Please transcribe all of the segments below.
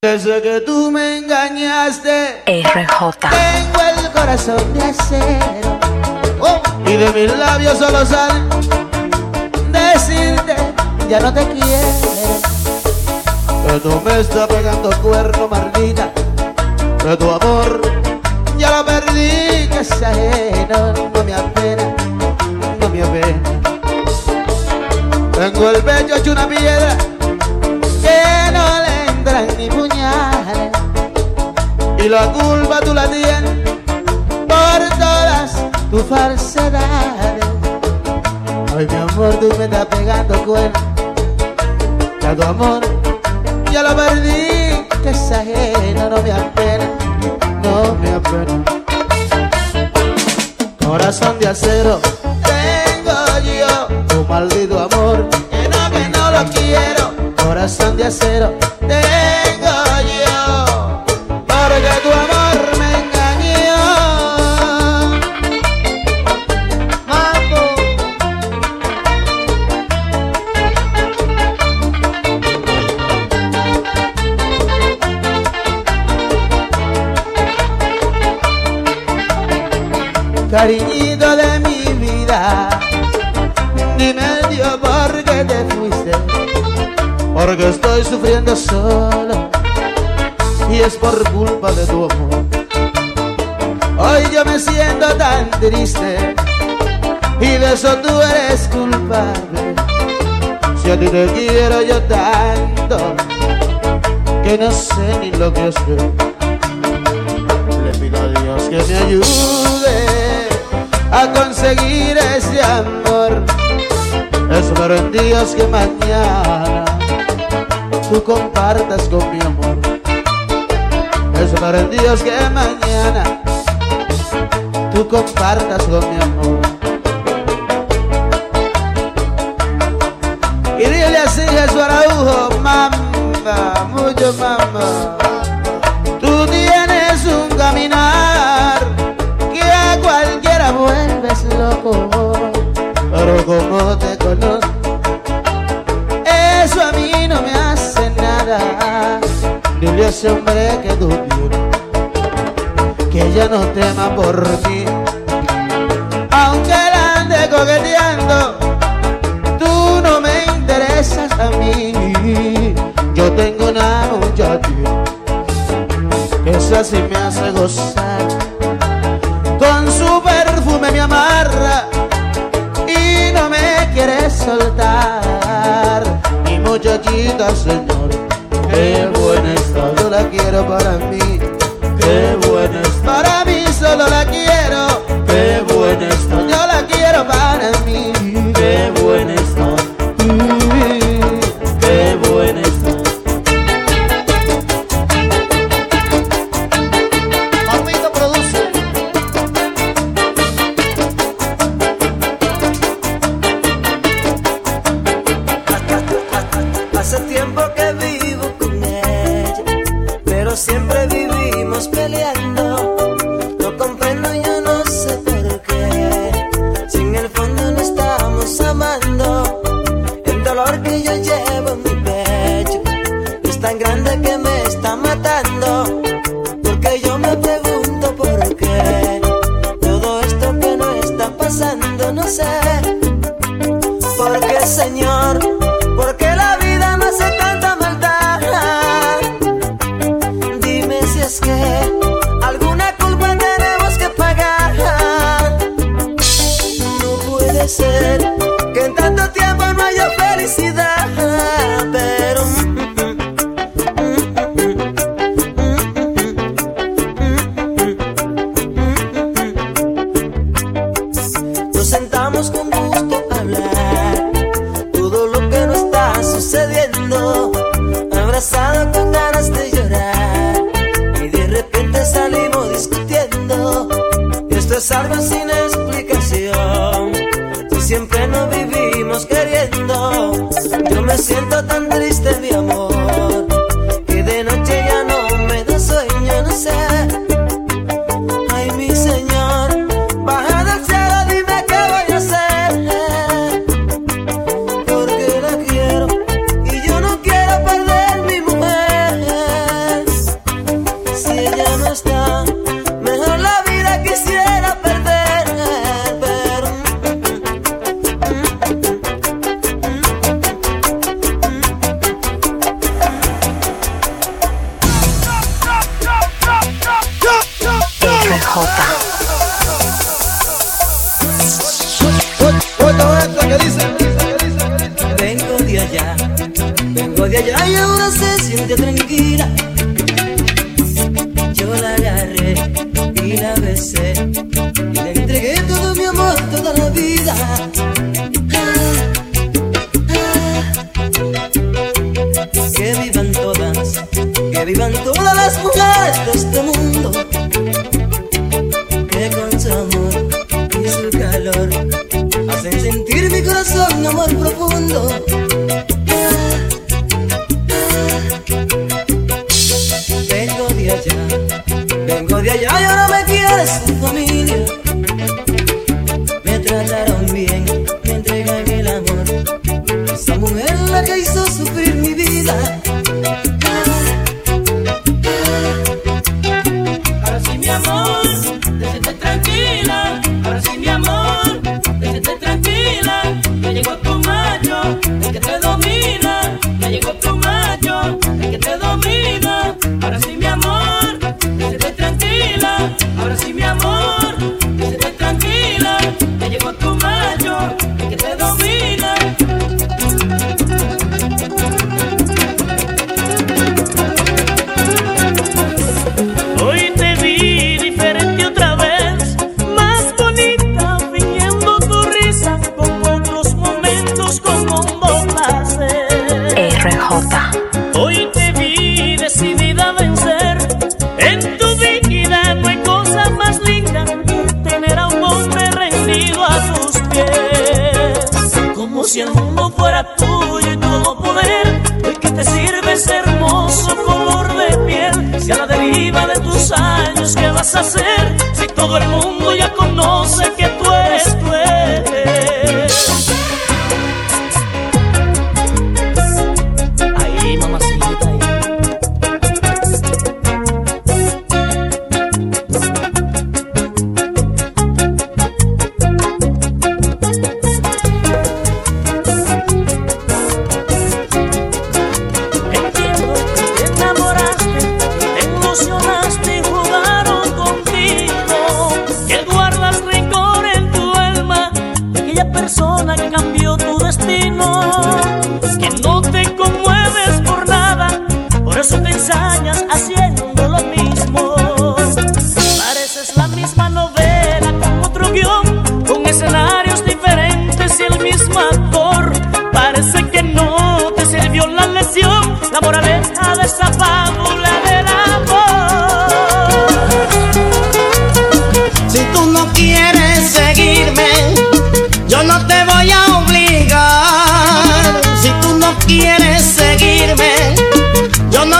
Desde que tú me engañaste, RJ. tengo el corazón de acero. Oh, y de mis labios solo sale decirte, ya no te quiero. Que tú me estás pegando cuerno, maldita. Que tu amor ya lo perdí, que es ajeno. No me apena, no me apena. Tengo el pecho hecho una piedra Y la culpa tú la tienes por todas tus falsedades. Ay, mi amor, tú me estás pegando cuerno. Ya tu amor ya lo perdí, que es ajeno, no me apena, no me apena. Corazón de acero tengo yo, tu maldito amor, que no, que no lo quiero. Corazón de acero tan triste y de eso tú eres culpable. Si a ti te quiero yo tanto que no sé ni lo que hacer. Le pido a Dios que me ayude a conseguir ese amor. Espero en Dios que mañana tú compartas con mi amor. Espero en Dios que mañana tú compartas con mi amor. Y dile así Jesús Araujo, mamá, mucho mamá. Tú tienes un caminar que a cualquiera vuelves loco. Pero como te conozco, eso a mí no me hace nada. Dile a hombre que tú ya no tema por ti. Aunque él ande coqueteando, tú no me interesas a mí. Yo tengo una muchacha esa sí me hace gozar. Con su perfume me amarra y no me quiere soltar. Mi muchachita, señor, qué buena está. Yo la quiero para mí, Vengo de allá, vengo de allá y ahora se siente tranquila. Hacen sentir mi corazón amor profundo. Hoy te vi decidida a vencer, en tu vida no hay cosa más linda tener a un hombre rendido a tus pies. Como si el mundo fuera tuyo y todo poder, el que te sirve es hermoso color de piel. Si a la deriva de tus años, ¿qué vas a hacer? Si todo el mundo ya conoce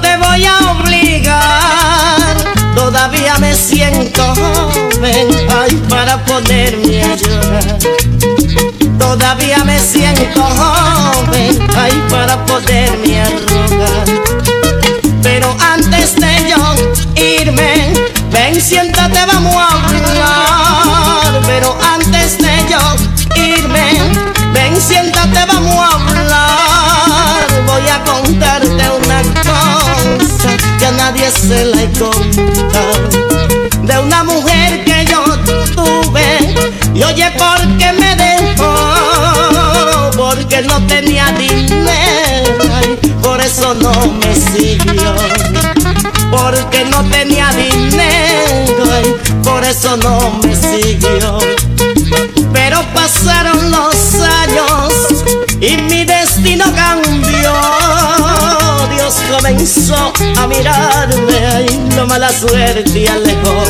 te voy a obligar. Todavía me siento joven, ay, para ponerme a llorar. Todavía me siento joven, ay, para poderme a rogar. Pero antes de yo irme, ven, siéntate, vamos a se la. De una mujer que yo tuve, y oye, ¿por qué me dejó? Porque no tenía dinero, por eso no me siguió porque no tenía dinero, por eso no me siguió. Comenzó a mirarme, ay, no mala suerte y alejó.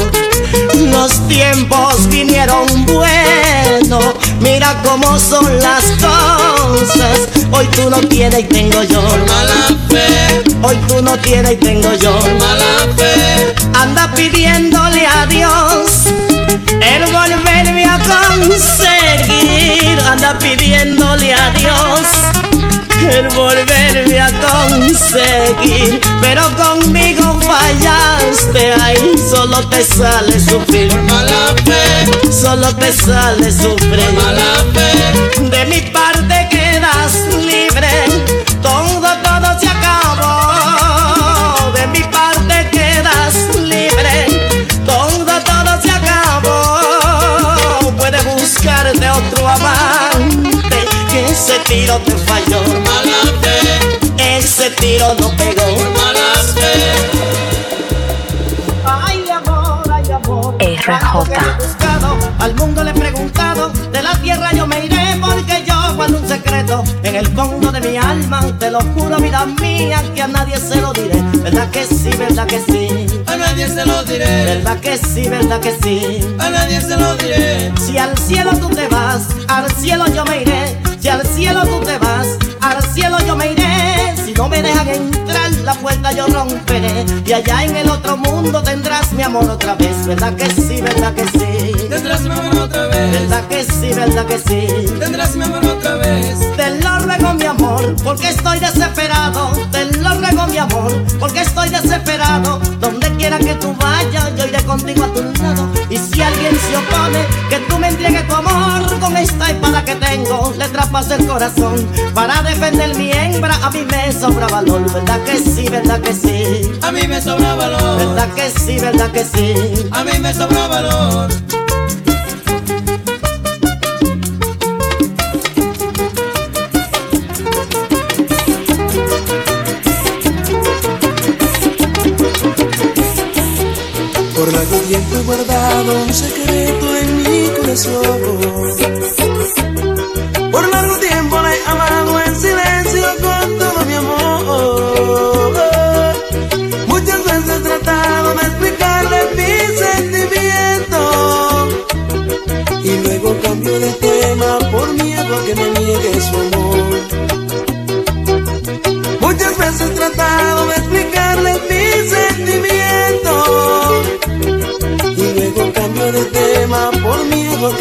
Los tiempos vinieron buenos, mira cómo son las cosas. Hoy tú no tienes y tengo yo. Mala fe, Hoy tú no tienes y tengo yo. mala fe, Anda pidiéndole a Dios el volverme a conseguir. Anda pidiéndole a Dios poder volverme a conseguir. Pero conmigo fallaste, ahí solo te sale sufrir. Por mala fe, solo te sale sufrir. Por mala fe, de mi parte quedas libre. Todo, todo se acabó. De mi parte quedas libre. Todo, todo se acabó. Puedes buscarte otro amante que ese tiro te falló. Tiro no pegó. Ay, amor, ay, amor. RJ. Al mundo le he preguntado, de la tierra yo me iré porque yo guardo un secreto en el fondo de mi alma. Te lo juro, vida mía, que a nadie se lo diré. ¿Verdad que sí, verdad que sí? A nadie se lo diré. ¿Verdad que sí, verdad que sí? A nadie se lo diré. Si al cielo tú te vas, al cielo yo me iré. Si al cielo tú te vas, al cielo yo me iré. Si no me dejan entrar, la puerta yo romperé. Y allá en el otro mundo tendrás mi amor otra vez. ¿Verdad que sí, verdad que sí? Tendrás mi amor otra vez. ¿Verdad que sí, verdad que sí? Tendrás mi amor otra vez. Te lo ruego mi amor, porque estoy desesperado. Te lo ruego mi amor, porque estoy desesperado. Donde quiera que tú vayas, yo iré contigo a tu lado. Y si alguien se opone, que tú me entregues tu amor con esta espada que tengo, le trapas el corazón. Para defender mi hembra, a mí me sobra valor. ¿Verdad que sí, verdad que sí? A mí me sobra valor. ¿Verdad que sí, verdad que sí? A mí me sobra valor. Guardado un secreto en mi corazón.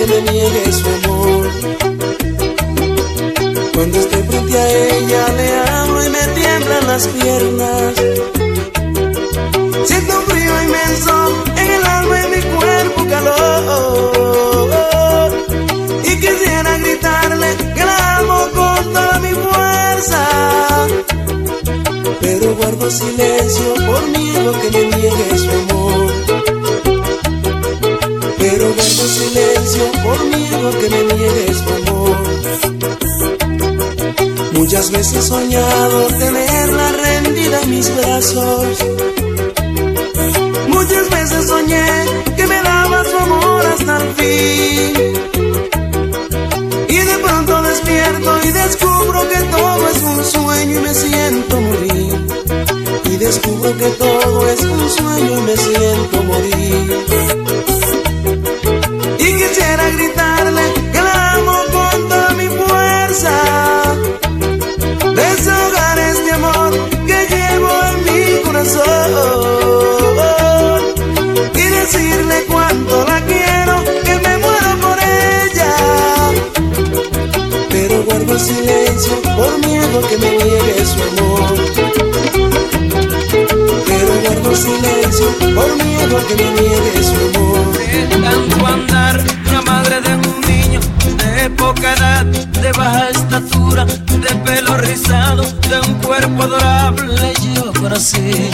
Me niegue su amor. Cuando estoy frente a ella le hablo y me tiemblan las piernas. Siento un frío inmenso en el alma y mi cuerpo calor. Y quisiera gritarle que la amo con toda mi fuerza. Pero guardo silencio por miedo que me niegue su amor. Pero guardo silencio por miedo que me niegue su amor. Muchas veces he soñado tenerla rendida en mis brazos. Muchas veces soñé que me daba su amor hasta el fin. Y de pronto despierto y descubro que todo es un sueño y me siento morir. Y descubro que todo es un sueño y me siento morir. Que me niegue su amor. Pero guardo silencio por miedo que me niegue su amor. De tanto andar, una madre de un niño de poca edad, de baja estatura, de pelo rizado, de un cuerpo adorable, yo conocí.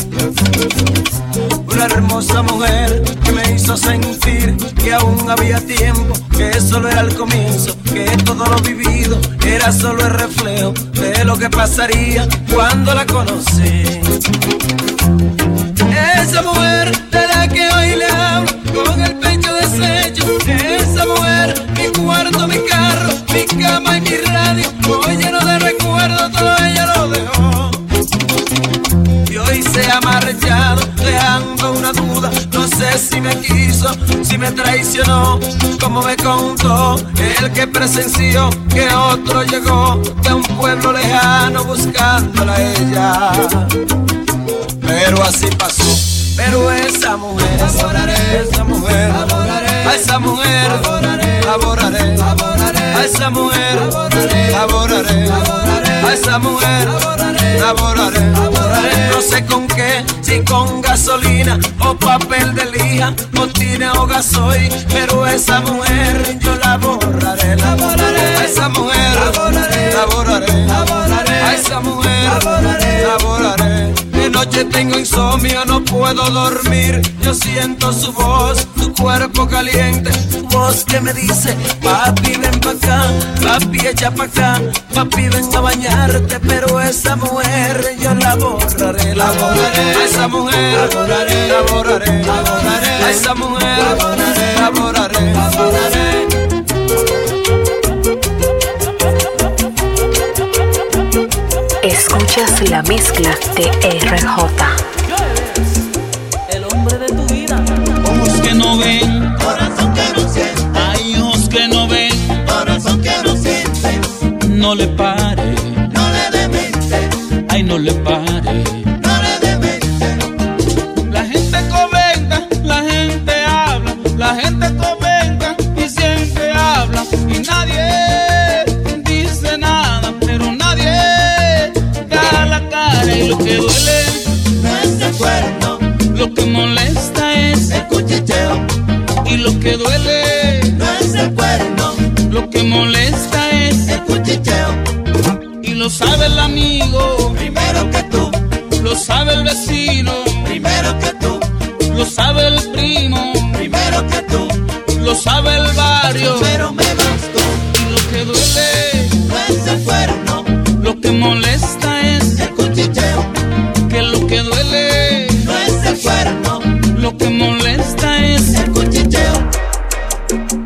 Una hermosa mujer que me hizo sentir que aún había tiempo, que solo era el comienzo, que todo lo vivido era solo el reflejo de lo que pasaría cuando la conocí. Esa mujer de la que hoy le hablo con el pecho deshecho. Esa mujer, mi cuarto, mi carro, mi cama y mi radio. Hoy lleno de recuerdos, todo ella lo dejó. Y hoy se ha marchado, dejando una duda. No sé si me quiso, si me traicionó. Como me contó el que presenció llegó de un pueblo lejano buscándola a ella pero así pasó. Pero esa mujer, esa mujer, a esa mujer, laboraré, a esa mujer, laboraré, a esa mujer, laboraré, no sé con qué, si con gasolina o papel de lija, o tine o gasoil, pero esa mujer yo la borraré, a esa mujer, laboraré, laboraré, a esa mujer, laboraré, que noche tengo insomnio, no puedo dormir. Yo siento su voz, cuerpo caliente. Voz que me dice, papi ven pa' acá, papi echa pa' acá, papi ven a bañarte. Pero esa mujer yo la borraré, la borraré. A esa mujer la borraré, la borraré, la borraré. A esa mujer la borraré, la borraré, la borraré. Escuchas la mezcla de RJ. No le pare, no le demente, ay no le pare. no le demente. La gente comenta, la gente habla, la gente comenta y siempre habla. Y nadie dice nada, pero nadie da la cara. Y lo que duele, No es el cuerno, lo que molesta es el cuchicheo, y lo que duele, Primero que tú, lo sabe el vecino, primero que tú, lo sabe el primo, primero que tú, lo sabe el barrio. Pero me bastó. y lo que duele, No es el cuerno, lo que molesta es el cuchicheo, que lo que duele, no es el cuerno, lo que molesta es el cuchicheo.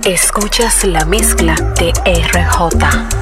Escuchas la mezcla de RJ.